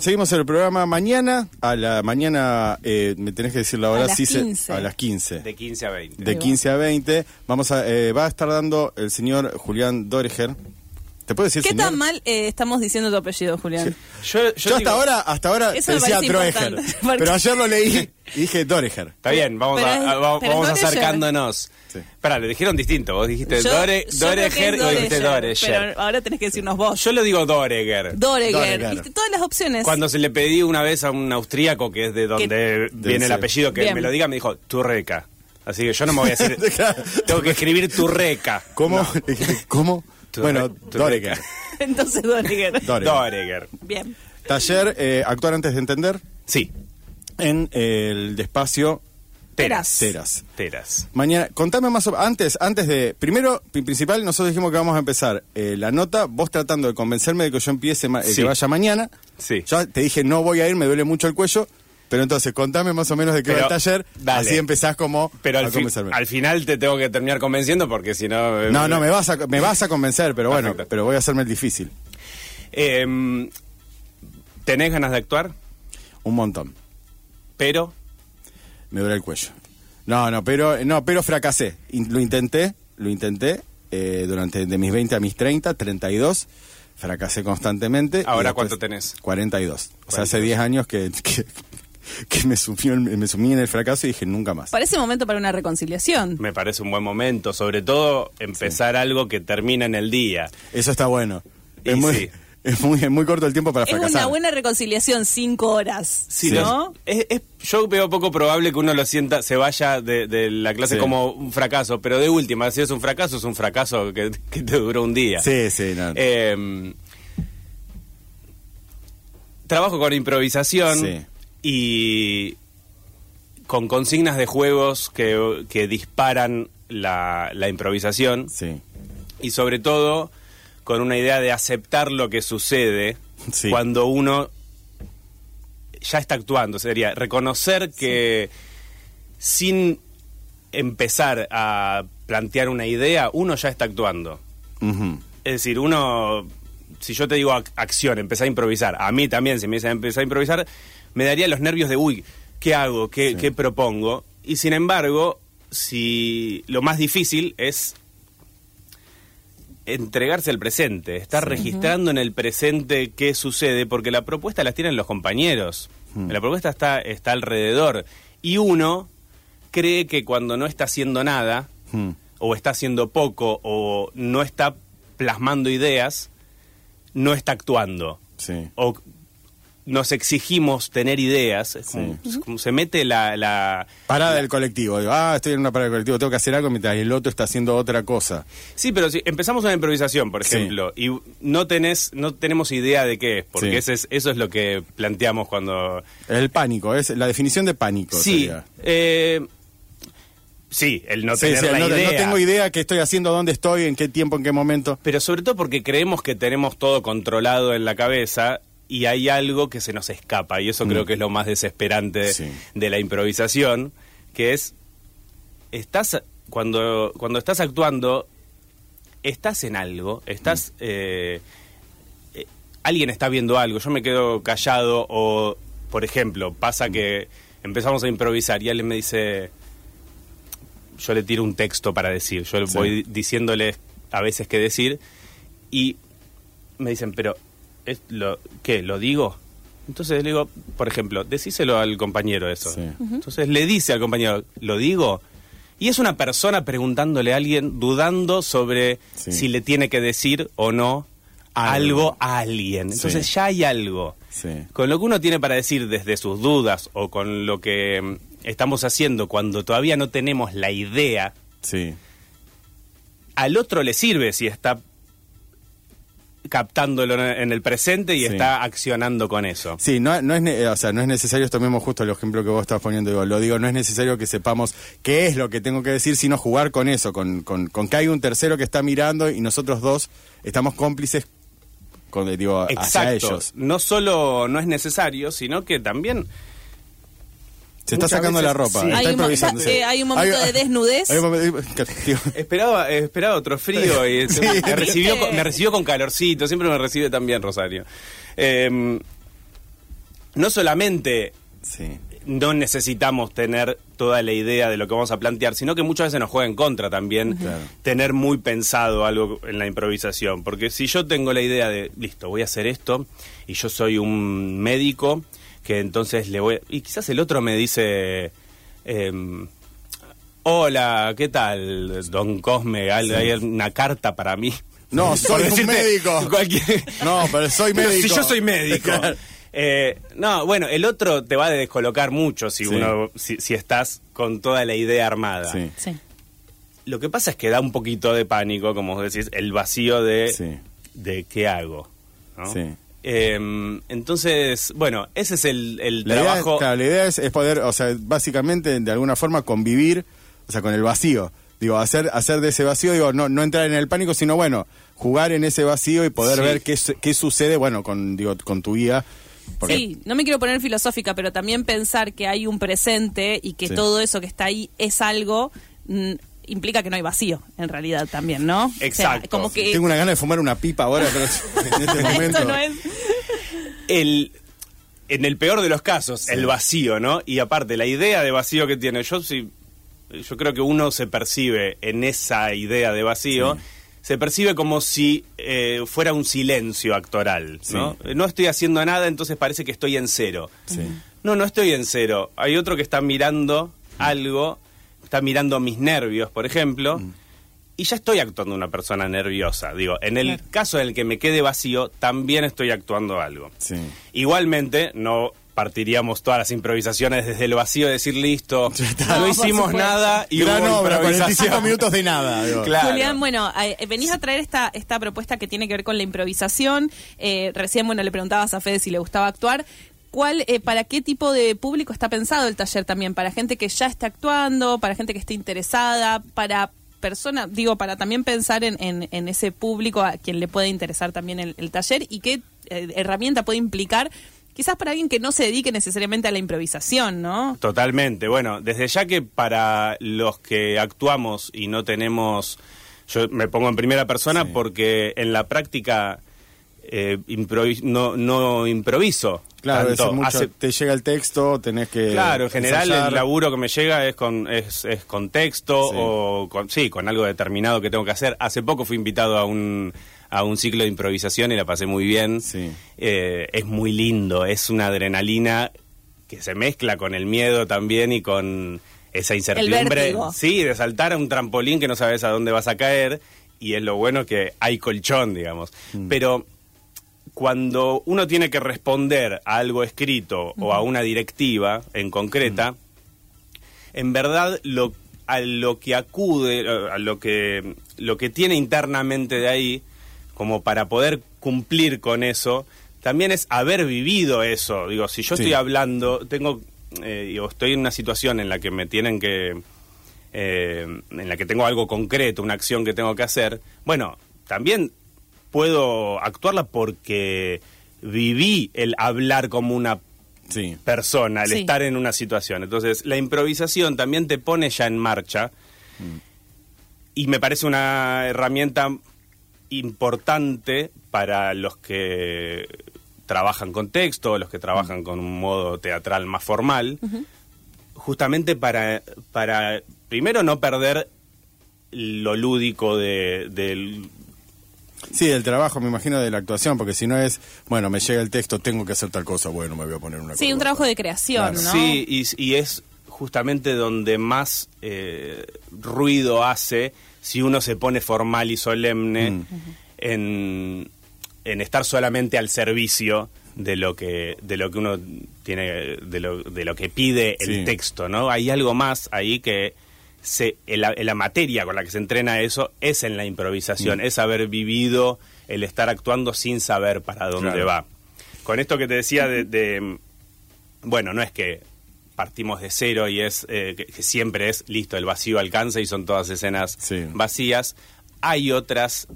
Seguimos el programa mañana. A la mañana, eh, me tenés que decir la hora, las sí se- 15. a las 15. De 15 a 20. De 15 a 20. Vamos a, eh, va a estar dando el señor Julián Doreger. ¿Te puedo decir ¿Qué señor? tan mal eh, estamos diciendo tu apellido, Julián? Yo, yo Yo hasta digo- ahora, hasta ahora decía porque- Pero ayer lo leí y dije Doreger. Está bien, vamos, Pero a, es- a- vamos, acercándonos. Sí. Pará, le dijeron distinto. Vos dijiste Yo- Dore, Doreger y dijiste Doreger. Pero ahora tenés que decirnos vos. Yo lo digo Doreger. Doreger. Doreger. Todas las opciones. Cuando se le pedí una vez a un austríaco que es de donde viene el apellido que Bien. me lo diga, me dijo Turreca. Así que yo no me voy a decir. tengo que escribir Turreca. ¿Cómo? ¿Cómo? Bueno. Doreger. Entonces, Doreger. Doreger. Bien. Taller eh, Actuar antes de entender Sí. en el despacio Teras. Teras. Teras. Mañana, contame más antes, antes de, primero, pri- principal, nosotros dijimos que vamos a empezar eh, la nota, vos tratando de convencerme de que yo empiece, ma- eh, Sí. que vaya mañana. Sí. Ya te dije, no voy a ir, me duele mucho el cuello, pero entonces contame más o menos de qué va Pero, el taller, dale. así empezás como Pero a al, convencerme. al final te tengo que terminar convenciendo porque si no. eh, No, no, me vas a, me vas a convencer, pero bueno, Perfecto. pero voy a hacerme el difícil. Em, tenés ganas de actuar, Un montón. pero. Me duele el cuello. No, no, pero, no, pero fracasé. In- Lo intenté, lo intenté eh, durante de mis 20 a mis 30, 32. Fracasé constantemente. ¿Ahora cuánto tenés? 42. O sea, hace 42. 10 años que, que, que me, sumí, en- me sumí en el fracaso y dije nunca más. Parece momento para una reconciliación. Me parece un buen momento, sobre todo empezar algo que termina en el día. Eso está bueno. Y Es muy, sí. es muy, es muy corto el tiempo para Es fracasar. una buena reconciliación, cinco horas. Sí, ¿No? es- es- yo veo poco probable que uno lo sienta, se vaya de, de la clase Sí. como un fracaso, pero de última, si es un fracaso, es un fracaso que, que te duró un día. Sí, sí, no. Eh, trabajo con improvisación Sí. Y con consignas de juegos que, que disparan la, la improvisación sí. y sobre todo con una idea de aceptar lo que sucede Sí. cuando uno ya está actuando. Sería reconocer que sin empezar a plantear una idea, uno ya está actuando. Es decir, uno, si yo te digo ac- acción, empezar a improvisar, a mí también, si me dicen empezar a improvisar, me daría los nervios de, uy, ¿qué hago? ¿Qué, Sí. qué propongo? Y sin embargo, si lo más difícil es entregarse al presente, estar registrando en el presente qué sucede, porque la propuesta las tienen los compañeros, la propuesta está, está alrededor, y uno cree que cuando no está haciendo nada, Hmm. o está haciendo poco, o no está plasmando ideas, no está actuando. Sí. O nos exigimos tener ideas, es como, Sí. es como se mete la... la- Parada del colectivo. Digo, ah, estoy en una parada del colectivo, tengo que hacer algo mientras el otro está haciendo otra cosa. Sí, pero si empezamos una improvisación, por Sí. ejemplo, y no tenés, no tenemos idea de qué es, porque Sí. ese es, eso es lo que planteamos cuando... El pánico, es la definición de pánico. Sí, sería. eh, sí, el no Sí, tener sí, la no, no idea. tengo idea qué estoy haciendo, dónde estoy, en qué tiempo, en qué momento. Pero sobre todo porque creemos que tenemos todo controlado en la cabeza y hay algo que se nos escapa y eso creo que es lo más desesperante Mm. Sí. de la improvisación, que es estás cuando cuando estás actuando estás en algo, estás Mm. eh, eh, alguien está viendo algo, yo me quedo callado o por ejemplo, pasa que empezamos a improvisar y alguien me dice yo le tiro un texto para decir, yo Sí. voy diciéndole a veces qué decir y me dicen, pero ¿es lo, ¿qué? ¿Lo digo? Entonces le digo, por ejemplo, decíselo al compañero eso. Sí. Entonces le dice al compañero, ¿lo digo? Y es una persona preguntándole a alguien, dudando sobre Sí. si le tiene que decir o no Algo. algo, a alguien. Entonces Sí. ya hay algo. Sí. Con lo que uno tiene para decir desde sus dudas o con lo que mm, estamos haciendo cuando todavía no tenemos la idea, Sí. al otro le sirve si está captándolo en el presente y Sí. está accionando con eso. Sí, no, no es, o sea, no es necesario, tomemos justo el ejemplo que vos estás poniendo, digo, lo digo, no es necesario que sepamos qué es lo que tengo que decir, sino jugar con eso, con, con, con que hay un tercero que está mirando y nosotros dos estamos cómplices con, digo, hacia Exacto. ellos. No solo no es necesario, sino que también Se está sacando veces, la ropa, sí. está Hay un improvisando. eh, hay un momento de desnudez. hay un esperaba, esperaba otro frío y Sí. me, recibió, con- me recibió con calorcito, siempre me recibe también Rosario. Eh, no solamente Sí. no necesitamos tener toda la idea de lo que vamos a plantear, sino que muchas veces nos juega en contra también Claro. tener muy pensado algo en la improvisación. Porque si yo tengo la idea de, listo, voy a hacer esto, y yo soy un médico, que entonces le voy... Y quizás el otro me dice... em, Hola, ¿qué tal, don Cosme? Hay una carta para mí. No, soy un médico. cualquier- No, pero soy Pero médico. si yo soy médico. Eh, no, bueno, el otro te va a descolocar mucho si Sí. uno si, si estás con toda la idea armada. Sí. Sí. Lo que pasa es que da un poquito de pánico, como vos decís, el vacío de, Sí. de qué hago. ¿no? Sí. Eh, entonces, bueno, ese es el, el La idea, trabajo. claro, la idea es, es poder, o sea, básicamente, de alguna forma, convivir, o sea, con el vacío. Digo, hacer, hacer de ese vacío, digo, no, no entrar en el pánico, sino, bueno, jugar en ese vacío y poder Sí. ver qué, su- qué sucede, bueno, con, digo, con tu guía. porque- Sí, no me quiero poner filosófica, pero también pensar que hay un presente y que Sí. todo eso que está ahí es algo, mm, implica que no hay vacío, en realidad también, ¿no? O sea, Exacto. como que Tengo una gana de fumar una pipa ahora, pero en este momento. esto no es... el en el peor de los casos, el vacío, ¿no? Y aparte, la idea de vacío que tiene, yo sí, yo creo que uno se percibe en esa idea de vacío, Sí. se percibe como si eh, fuera un silencio actoral, ¿no? Sí. No estoy haciendo nada, entonces parece que estoy en cero. Sí. No, no estoy en cero. Hay otro que está mirando algo, está mirando mis nervios, por ejemplo, Mm. y ya estoy actuando una persona nerviosa. Digo, en el Claro. caso en el que me quede vacío, también estoy actuando algo. Sí. Igualmente, no partiríamos todas las improvisaciones desde el vacío de decir listo, no, hicimos nada y Gran hubo obra, 45 improvisación. minutos de nada. Claro. Julián, bueno, eh, venís a traer esta, esta propuesta que tiene que ver con la improvisación. Eh, recién, bueno, le preguntabas a Fede si le gustaba actuar. ¿Cuál, eh, ¿Para qué tipo de público está pensado el taller también? ¿Para gente que ya está actuando? ¿Para gente que esté interesada? ¿Para personas? Digo, para también pensar en, en- en ese público a quien le puede interesar también el, el taller y qué eh, herramienta puede implicar, quizás para alguien que no se dedique necesariamente a la improvisación, ¿no? Totalmente. Bueno, desde ya que para los que actuamos y no tenemos, yo me pongo en primera persona Sí. porque en la práctica eh, no, no improviso. Claro, es tanto. mucho, Hace- te llega el texto, tenés que. Claro, en general ensayar. el laburo que me llega es con es, es con texto Sí. o con sí, con algo determinado que tengo que hacer. Hace poco fui invitado a un a un ciclo de improvisación y la pasé muy bien. Sí. Eh, es muy lindo, es una adrenalina que se mezcla con el miedo también y con esa incertidumbre. Sí, de saltar a un trampolín que no sabes a dónde vas a caer y es lo bueno que hay colchón, digamos. Mm. Pero cuando uno tiene que responder a algo escrito o a una directiva en concreta, en verdad lo a lo que acude, a lo que lo que tiene internamente de ahí como para poder cumplir con eso, también es haber vivido eso. Digo, si yo Sí. estoy hablando, tengo eh, digo, estoy en una situación en la que me tienen que eh, en la que tengo algo concreto, una acción que tengo que hacer, bueno, también puedo actuarla porque viví el hablar como una Sí. persona, el Sí. estar en una situación. Entonces, la improvisación también te pone ya en marcha y me parece una herramienta importante para los que trabajan con texto, los que trabajan con un modo teatral más formal, justamente para, para, primero, no perder lo lúdico de, del Sí, del trabajo, me imagino, de la actuación, porque si no es, bueno, me llega el texto, tengo que hacer tal cosa, bueno, me voy a poner una Sí, un trabajo de creación, Claro. ¿no? Sí, y, y es justamente donde más eh, ruido hace si uno se pone formal y solemne Mm. en, en estar solamente al servicio de lo que de lo que uno tiene de lo, de lo que pide el Sí. texto, ¿no? Hay algo más ahí que se la, en la materia con la que se entrena eso es en la improvisación, Mm. es haber vivido el estar actuando sin saber para dónde Claro. va. Con esto que te decía de, de bueno, no es que partimos de cero y es eh, que, que siempre es listo, el vacío alcanza y son todas escenas Sí. vacías. Hay otras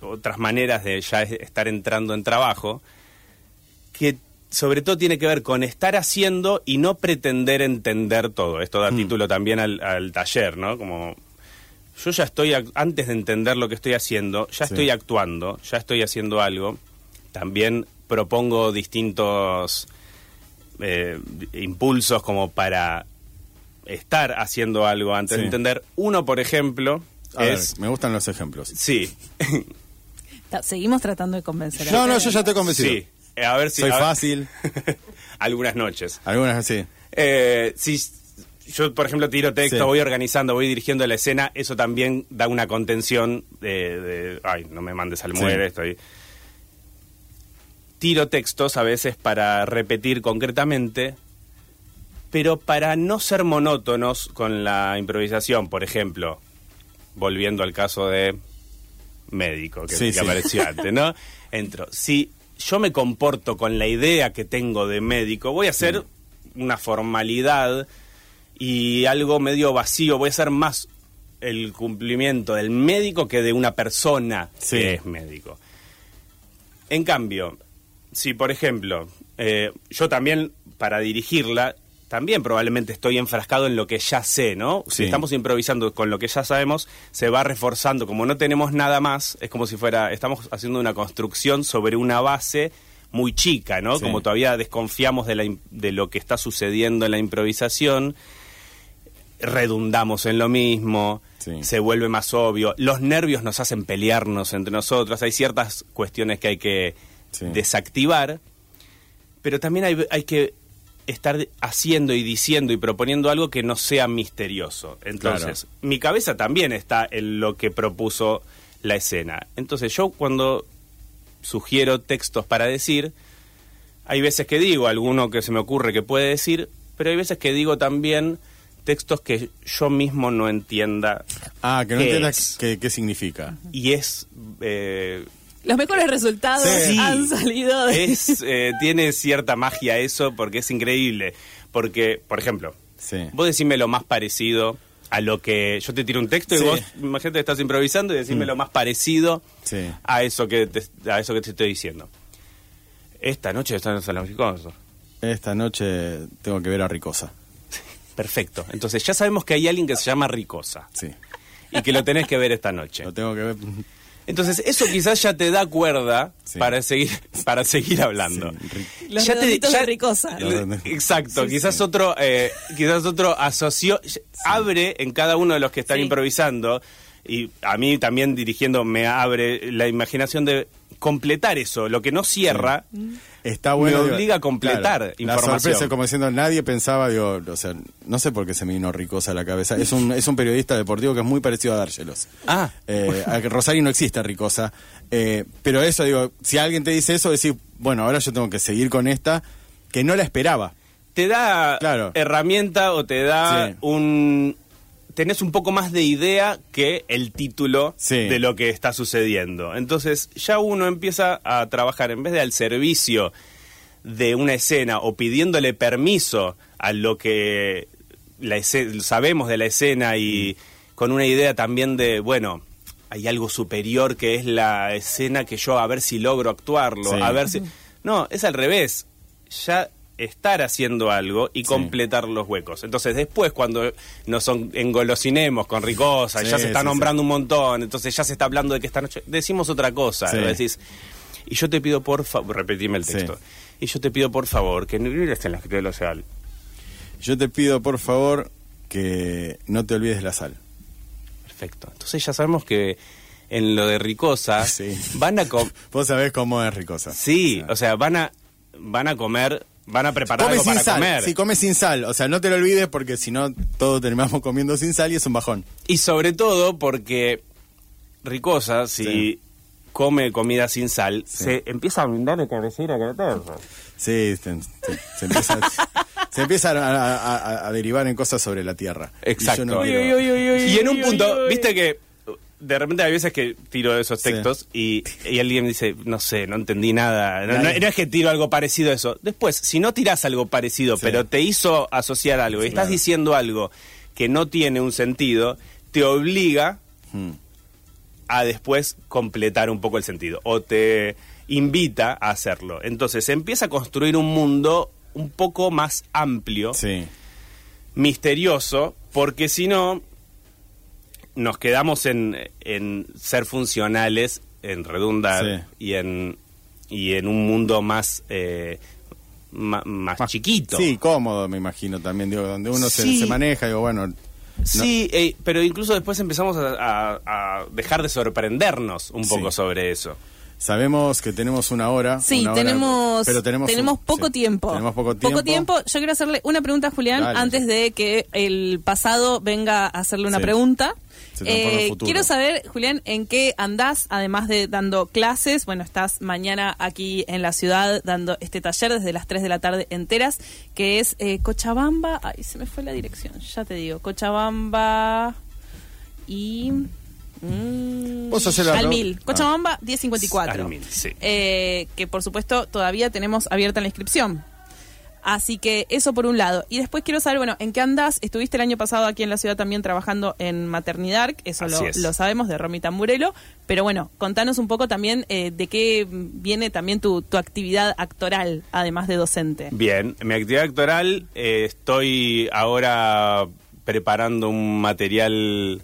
otras maneras de ya es- estar entrando en trabajo que sobre todo tiene que ver con estar haciendo y no pretender entender todo. Esto da Mm. título también al, al taller, ¿no? Como yo ya estoy, ac- antes de entender lo que estoy haciendo, ya Sí. estoy actuando, ya estoy haciendo algo. También propongo distintos eh, impulsos como para estar haciendo algo antes de entender. Uno, por ejemplo, A ver, es... me gustan los ejemplos. Sí, Seguimos tratando de convencer a No, no, Fede. yo ya estoy convencido. sí. Eh, A ver si... Soy a ver- fácil. Algunas noches. Algunas así. Eh, si yo, por ejemplo, tiro texto, Sí. voy organizando, voy dirigiendo la escena, eso también da una contención de, de, ay, no me mandes al Sí. muere, estoy... Tiro textos a veces para repetir concretamente, pero para no ser monótonos con la improvisación, por ejemplo, volviendo al caso de médico que, Sí, que sí. apareció antes, ¿no? Entro. Si yo me comporto con la idea que tengo de médico, voy a hacer una formalidad y algo medio vacío, voy a hacer más el cumplimiento del médico que de una persona Sí. que es médico. En cambio, si por ejemplo, eh, yo también para dirigirla, también probablemente estoy enfrascado en lo que ya sé, ¿no? Si Sí. estamos improvisando con lo que ya sabemos, se va reforzando. Como no tenemos nada más, es como si fuera, estamos haciendo una construcción sobre una base muy chica, ¿no? Sí. Como todavía desconfiamos de, la de lo que está sucediendo en la improvisación, redundamos en lo mismo, Sí. se vuelve más obvio, los nervios nos hacen pelearnos entre nosotros, hay ciertas cuestiones que hay que desactivar, pero también hay, hay que estar haciendo y diciendo y proponiendo algo que no sea misterioso. Entonces, mi cabeza también está en lo que propuso la escena. Entonces, yo cuando sugiero textos para decir, hay veces que digo alguno que se me ocurre que puede decir, pero hay veces que digo también textos que yo mismo no entienda Ah, que no ¿Qué entiendas qué, qué significa. y es eh, Los mejores resultados Sí. han salido de... es eh, tiene cierta magia eso porque es increíble porque por ejemplo Sí. vos decime lo más parecido a lo que yo te tiro un texto Sí. y vos imagínate que estás improvisando y decime Mm. lo más parecido Sí. a eso que te, a eso que te estoy diciendo esta noche están en San Francisco Esta noche tengo que ver a Ricosa. perfecto entonces ya sabemos que hay alguien que se llama Ricosa Sí. y que lo tenés que ver esta noche Lo tengo que ver. Entonces, eso quizás ya te da cuerda Sí. para seguir para seguir hablando. Sí, ri- Los Ya te- ya- de Ricosa. Exacto, Sí, quizás sí. otro eh, quizás otro asoció abre en cada uno de los que están Sí. improvisando y a mí también dirigiendo me abre la imaginación de completar eso, lo que no cierra. Está bueno. Me digo, obliga a completar La información. sorpresa, como diciendo, nadie pensaba, digo, o sea, no sé por qué se me vino Ricosa a la cabeza. Es un, es un periodista deportivo que es muy parecido a Dárgelos. Ah. Eh, a Rosario no existe Ricosa. Eh, pero eso, digo, si alguien te dice eso, decir, bueno, ahora yo tengo que seguir con esta, que no la esperaba. te da Claro. herramienta o te da Sí. un tenés un poco más de idea que el título Sí. de lo que está sucediendo. Entonces, ya uno empieza a trabajar en vez de al servicio de una escena o pidiéndole permiso a lo que la sabemos de la escena y con una idea también de, bueno, hay algo superior que es la escena que yo a ver si logro actuarlo, Sí. a ver si... No, es al revés. Ya estar haciendo algo y Sí. completar los huecos. Entonces después cuando nos engolosinemos con Ricosa, Sí, ya se está sí, nombrando un montón, entonces ya se está hablando de que esta noche decimos otra cosa, Sí. ¿no? decís, y yo te pido por favor, repetime el texto, y yo te pido por favor que no esté en la escritura social. Yo te pido, por favor, que no te olvides la sal. Perfecto. Entonces ya sabemos que en lo de Ricosa van a com- Vos sabés cómo es Ricosa. sí, O sea, o sea, van a van a comer, van a preparar Come algo sin para sal. comer. Sí, come sin sal. O sea, no te lo olvides porque si no, todos terminamos comiendo sin sal y es un bajón. Y sobre todo porque Ricosa, si Sí. come comida sin sal, Sí. se empieza a brindar de cabecera que Sí, se, se- se empieza, se empieza a, a- a- a derivar en cosas sobre la tierra. Y yo Exacto. no quiero- Y en un punto, viste que de repente hay veces que tiro esos Sí. textos y, y alguien dice, no sé, no entendí nada. No, no- Nadie- no es que tiro algo parecido a eso. Después, si no tiras algo parecido, Sí. pero te hizo asociar algo y estás claro. diciendo algo que no tiene un sentido, te obliga Hmm. a después completar un poco el sentido o te invita a hacerlo. Entonces se empieza a construir un mundo un poco más amplio, Sí, misterioso, porque si no nos quedamos en, en ser funcionales, en redundar Sí. y en y en un mundo más eh, ma- más, chiquito. Sí, cómodo, me imagino también, digo, donde uno se- Sí. se, maneja, digo, bueno, Sí, eh, pero incluso después empezamos a, a- a dejar de sorprendernos un poco Sí. sobre eso. Sabemos que tenemos una hora. Sí, una hora, tenemos, pero tenemos, tenemos, un- poco sí, tiempo. Tenemos poco tiempo. Yo quiero hacerle una pregunta a Julián Dale. antes de que el pasado venga a hacerle una Sí. pregunta. Eh, quiero saber, Julián, en qué andás, además de dando clases. Bueno, estás mañana aquí en la ciudad dando este taller desde las 3 de la tarde enteras, que es eh, Cochabamba. Ay, se me fue la dirección, ya te digo. Cochabamba y. mm, Vos al mil. Ah. Cochabamba 1054. Al mil, sí. Eh, que por supuesto todavía tenemos abierta la inscripción. Así que eso por un lado. Y después quiero saber, bueno, ¿en qué andas? Estuviste el año pasado aquí en la ciudad también trabajando en Maternidad, eso lo, Así es. lo sabemos de Romy Tamburelo. Pero bueno, contanos un poco también eh, de qué viene también tu, tu actividad actoral, además de docente. Bien, mi actividad actoral, eh, estoy ahora preparando un material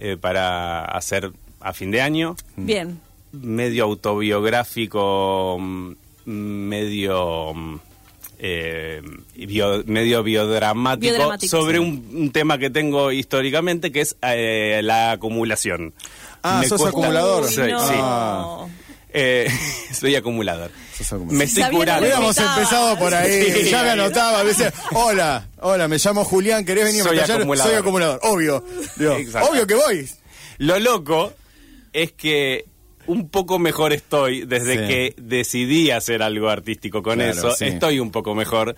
eh, para hacer a fin de año, Bien. medio autobiográfico, mm, medio... mm, eh, bio- medio biodramático, Biodramático, sobre sí. un, un tema que tengo históricamente que es eh, la acumulación. Ah, sos acumulador. Sí, Uy, no. sí. Ah. Eh, soy acumulador. Me estoy curando. Hubiéramos empezado por ahí, Sí, ya me anotaba, a veces, hola, hola, me llamo Julián, ¿querés venir a Soy mi taller? acumulador. Soy acumulador, obvio, Digo, obvio que voy. Lo loco es que un poco mejor estoy desde Sí. que decidí hacer algo artístico con Claro, eso. sí. Estoy un poco mejor.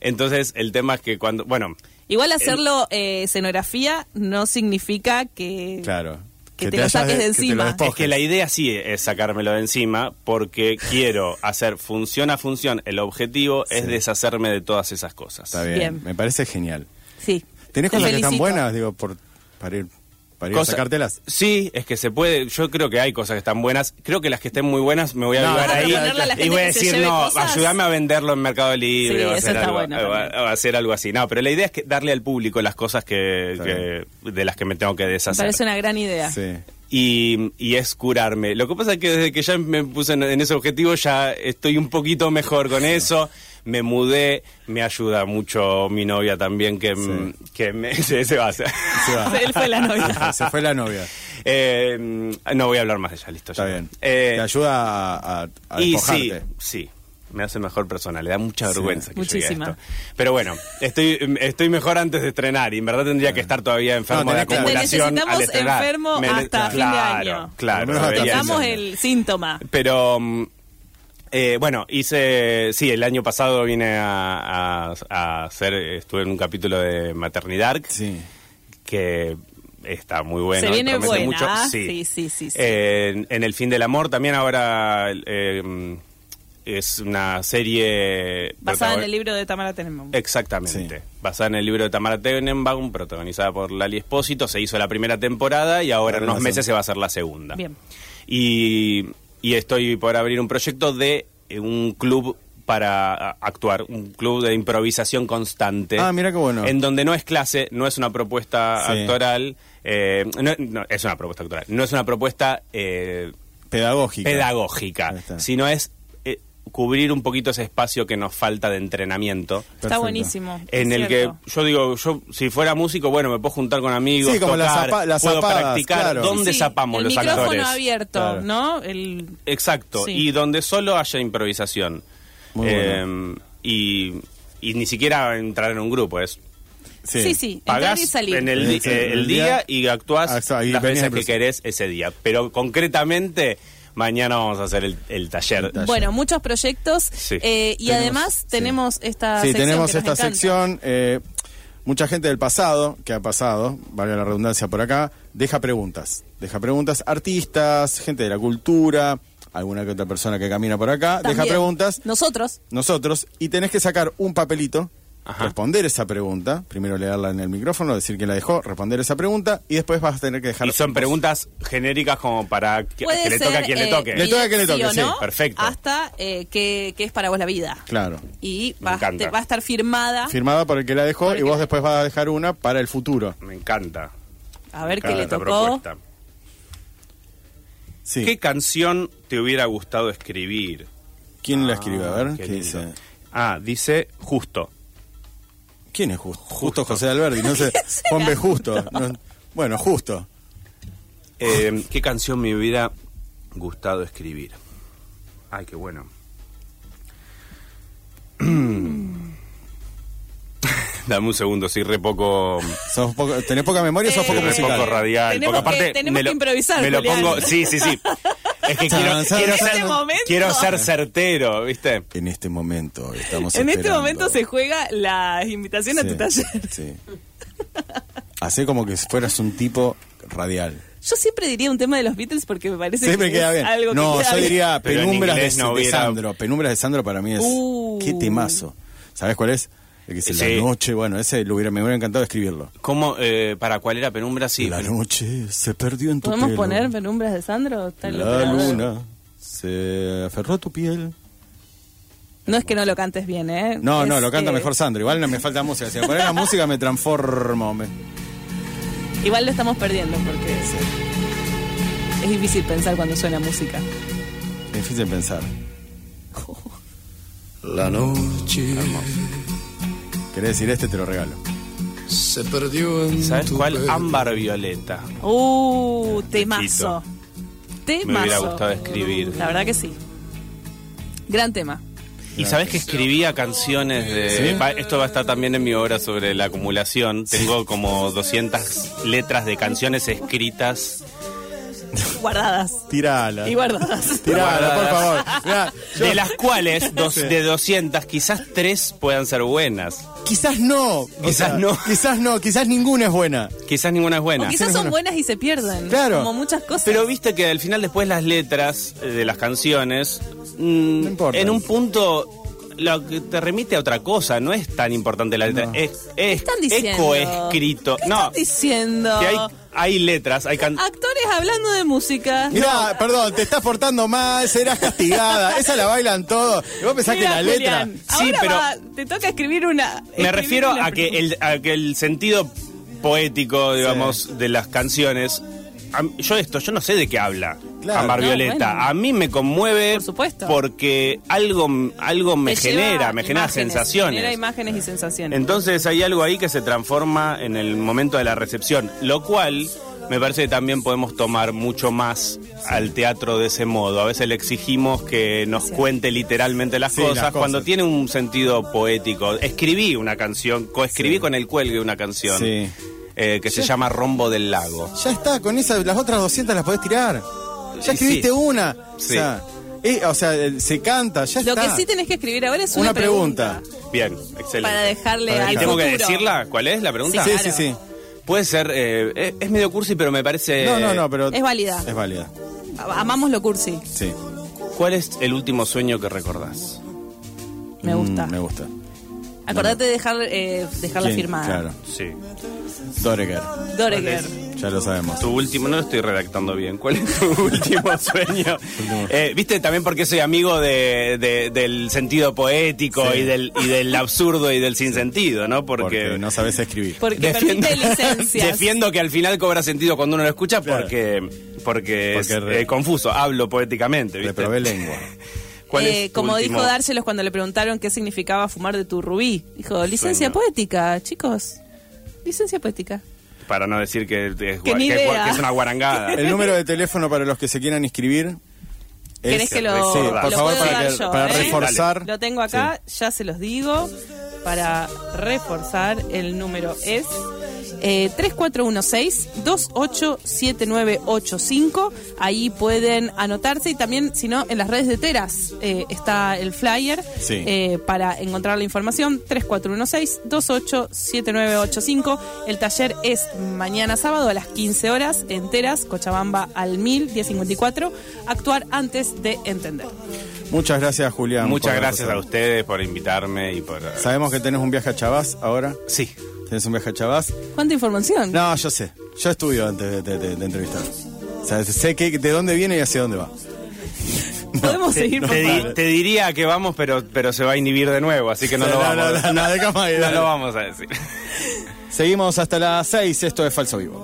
Entonces, el tema es que cuando. Bueno, Igual hacerlo eh, escenografía no significa que, Claro. Que te lo saques de encima. es que la idea sí es sacármelo de encima porque quiero hacer función a función. El objetivo es deshacerme de todas esas cosas. Está bien, Bien. me parece genial. Sí. ¿Tenés Te cosas que están buenas, digo, por, para ir, para ir Cosa- a sacártelas? Sí, es que se puede. Yo creo que hay cosas que están buenas. Creo que las que estén muy buenas me voy a No, ahí a y voy a decir, no, cosas. ayúdame a venderlo en Mercado Libre Sí, o, hacer algo, bueno o- hacer algo así. No, pero la idea es que darle al público las cosas que, que- de las que me tengo que Me deshacer. parece una gran idea. Sí. Y, y es curarme. Lo que pasa es que desde que ya me puse en, en ese objetivo ya estoy un poquito mejor con eso. Me mudé, me ayuda mucho mi novia también que, que me, se, se va a hacer. Se va. Él fue la novia. Se fue la novia. Eh, no voy a hablar más de ella, listo. Está ya. bien. Eh, Te ayuda a, a, a y sí, sí, me hace mejor persona, le da mucha Sí. vergüenza que llegue a Muchísima. esto. Pero bueno, estoy, estoy mejor antes de estrenar y en verdad tendría que estar todavía enfermo No, de que- acumulación Te necesitamos al estrenar. enfermo Me- hasta fin de claro, año. Claro, ser. año. el síntoma. Pero mm, eh, bueno, hice, sí, el año pasado vine a, a- a hacer, estuve en un capítulo de Maternidad Sí. que está muy bueno. Se viene buena. mucho. Sí, sí, sí, sí. Eh, en, en El fin del amor también ahora eh, es una serie... Basada en el libro de Tamara Tenenbaum. Exactamente. Sí. Basada en el libro de Tamara Tenenbaum, protagonizada por Lali Espósito. Se hizo la primera temporada y ahora en unos meses se va a hacer la segunda. Bien. Y, y estoy por abrir un proyecto de eh, un club para actuar, un club de improvisación constante. Ah, mira qué bueno. En donde no es clase, no es una propuesta Sí. actoral, eh, no, no, es una propuesta actoral, no es una propuesta eh, Pedagógica. pedagógica, sino es cubrir un poquito ese espacio que nos falta de entrenamiento. Está Perfecto. buenísimo. En es el cierto. que yo digo, yo si fuera músico, bueno, me puedo juntar con amigos, Sí, como tocar, zapa- las puedo zapadas, practicar. claro. ¿Dónde Sí, zapamos el los micrófono actores? abierto, Claro. ¿no? El, Exacto, Sí. y donde solo haya improvisación. Muy Eh, y, y ni siquiera entrar en un grupo, es sí, sí, entrar pagás y salir. en el, Sí, eh, el el día- día y actuás Ah, las veces que querés ese día. Pero concretamente, mañana vamos a hacer el, el taller. taller. Bueno, muchos proyectos Sí. eh, y Tenemos- además sí. tenemos esta Sí, sección tenemos que esta sección. eh, mucha gente del pasado, que ha pasado, valga la redundancia por acá, deja preguntas. Deja preguntas, artistas, gente de la cultura, alguna que otra persona que camina por acá, deja preguntas. Nosotros. Nosotros, y tenés que sacar un papelito, Ajá. responder esa pregunta, primero leerla en el micrófono, decir que la dejó, responder esa pregunta, y después vas a tener que dejar... Y son preguntas genéricas como para que, Puede que le toque a ser, quien eh, le toque. Le toque a quien le toque, sí, no, perfecto. Hasta eh, que, que es para vos la vida. Claro. Y va, te- va a estar firmada. Firmada por el que la dejó, y vos después vas a dejar una para el futuro. Me encanta. a ver qué le tocó. Sí. ¿Qué canción te hubiera gustado escribir? ¿Quién la escribió? A ver, Qué ¿qué lindo. dice? Ah, dice justo. ¿Quién es justo? Justo José Alberti, no sé. Juan B. Justo. No- bueno, justo. Eh, ¿Qué canción me hubiera gustado escribir? Ay, qué bueno. Dame un segundo, soy re poco, Sos poco- ¿Tenés poca memoria o sos Eh, poco musical? poco radial. Tenemos porque aparte que- tenemos me que improvisar, Me lo Julián. pongo, sí, sí, sí. Es que quiero, ser, este momento. quiero ser certero, ¿viste? En este momento estamos En este esperando. momento se juega la invitación a tu taller. Sí. Hacé como que fueras un tipo radial. Yo siempre diría un tema de los Beatles porque me parece Siempre que queda es bien. algo que No, queda yo bien. diría Penumbras de, no de Sandro. Penumbras de Sandro para mí es... Uh. ¡Qué temazo! ¿Sabes cuál es? Que Sí. La noche, bueno, ese lo hubiera, me hubiera encantado escribirlo. ¿Cómo, eh, para cuál era Penumbra? Sí, la noche se perdió en tu ¿Podemos pelo. poner Penumbras de Sandro? La luna se aferró a tu piel. No es que no lo cantes bien, ¿eh? No, Es, no, lo canta eh, mejor Sandro. Igual no me falta música. Si me pones la música me transformo. me- Igual lo estamos perdiendo porque es difícil pensar cuando suena música. Es difícil pensar. La noche ¿Querés decir este? Te lo regalo. se perdió en ¿Sabes tu cuál? pelo. Ámbar Violeta. Uh, temazo. Me hubiera Temazo. gustado escribir. La verdad que sí. Gran tema. Y sabes que escribía canciones de... ¿Sí? va- Esto va a estar también en mi obra sobre la acumulación. Tengo como 200 letras de canciones escritas. Guardadas. Tirala. Y guardadas. Tirala, por favor. Mirá, yo- De las cuales, dos, Sí. de 200, quizás tres puedan ser buenas. Quizás no. O Quizás no. Quizás no. Quizás ninguna es buena. Quizás ninguna es O buena. quizás son buenas y se pierden. Claro. Como muchas cosas. Pero viste que al final después las letras eh, de las canciones, mm, No importa. en un punto lo que te remite a otra cosa, no es tan importante la letra, No. es, es están diciendo? ecoescrito. ¿Qué No, están diciendo? que hay, hay letras, hay can- Actores hablando de música. Mirá, perdón, te estás portando mal, serás castigada. Esa la bailan todos. Y vos pensás Mira, que la letra. Sí, ahora pero- va- te toca escribir una. Me refiero una a que, el, a que el sentido poético, digamos, de las canciones. A- yo esto, yo no sé de qué habla Claro. Amar No, Violeta. bueno. A mí me conmueve Por supuesto. porque algo, algo me Te genera, me genera imágenes, sensaciones. Genera imágenes y sensaciones. Entonces hay algo ahí que se transforma en el momento de la recepción, lo cual me parece que también podemos tomar mucho más al teatro de ese modo. A veces le exigimos que nos cuente literalmente las, Sí, cosas, las cosas. cuando tiene un sentido poético. Escribí una canción, coescribí Sí. con el cuelgue una canción Sí. Eh, que se llama Rombo del Lago. Ya está, con esas, las otras 200 las podés tirar. Ya escribiste sí. una. Sí. O sea, eh, o sea, eh, se canta, ya Lo está. que sí tenés que escribir ahora es una, Una pregunta. Bien, excelente. Para dejarle Para al ¿Y tengo que decirla? ¿Cuál es la pregunta? Sí, claro. sí, sí. Puede ser, eh, es, es medio cursi, pero me parece... No, no, no, pero. Es válida. Es válida. Amamos lo cursi. Sí. ¿Cuál es el último sueño que recordás? Me gusta. Mm, me gusta. Acordate de dejar, eh, dejarla ¿Quién? firmada. Claro. Sí. Doreger. Doreger. Ya lo sabemos. Tu último, no lo estoy redactando bien. ¿Cuál es tu último sueño? Eh, Viste, también porque soy amigo de, de- del sentido poético Sí. y, del, y del absurdo y del sinsentido, ¿no? Porque, Porque no sabes escribir. Porque defiendo, permite licencias. defiendo que al final cobra sentido cuando uno lo escucha Claro. porque, porque, es re- eh, confuso. Hablo poéticamente, ¿viste? Reprobé lengua. ¿Cuál Eh, es como último? dijo Dárselos cuando le preguntaron qué significaba fumar de tu rubí. Dijo, licencia Sueño. poética, chicos. Licencia poética. Para no decir que, es, Que gua- ni que es gua- idea. que es una guarangada. El número de teléfono para los que se quieran inscribir. es- ¿Querés que lo, Sí, lo por favor, para, yo, para eh? reforzar. Lo tengo acá, ya se los digo. Para reforzar, el número es eh, 3416-287985. Ahí pueden anotarse y también, si no, en las redes de Teras eh, está el flyer Sí. eh, para encontrar la información. 3416-287985. El taller es mañana sábado a las 15 horas en Teras, Cochabamba al 1000, 1054. Actuar antes de entender. Muchas gracias, Julián. Muchas gracias a ustedes por invitarme y por... Sabemos que tenés un viaje a Chavás ahora. Sí. ¿Tenés un viaje a Chavás? ¿Cuánta información? No, yo sé. Yo estudio antes de, de- de- de entrevistar. O sea, sé que, de dónde viene y hacia dónde va. Podemos seguir, por Te, di- favor. te diría que vamos, pero, pero se va a inhibir de nuevo, así que no, lo, vamos, no, no, no, ahí, no lo vamos a decir. Seguimos hasta las 6. Esto es Falso Vivo.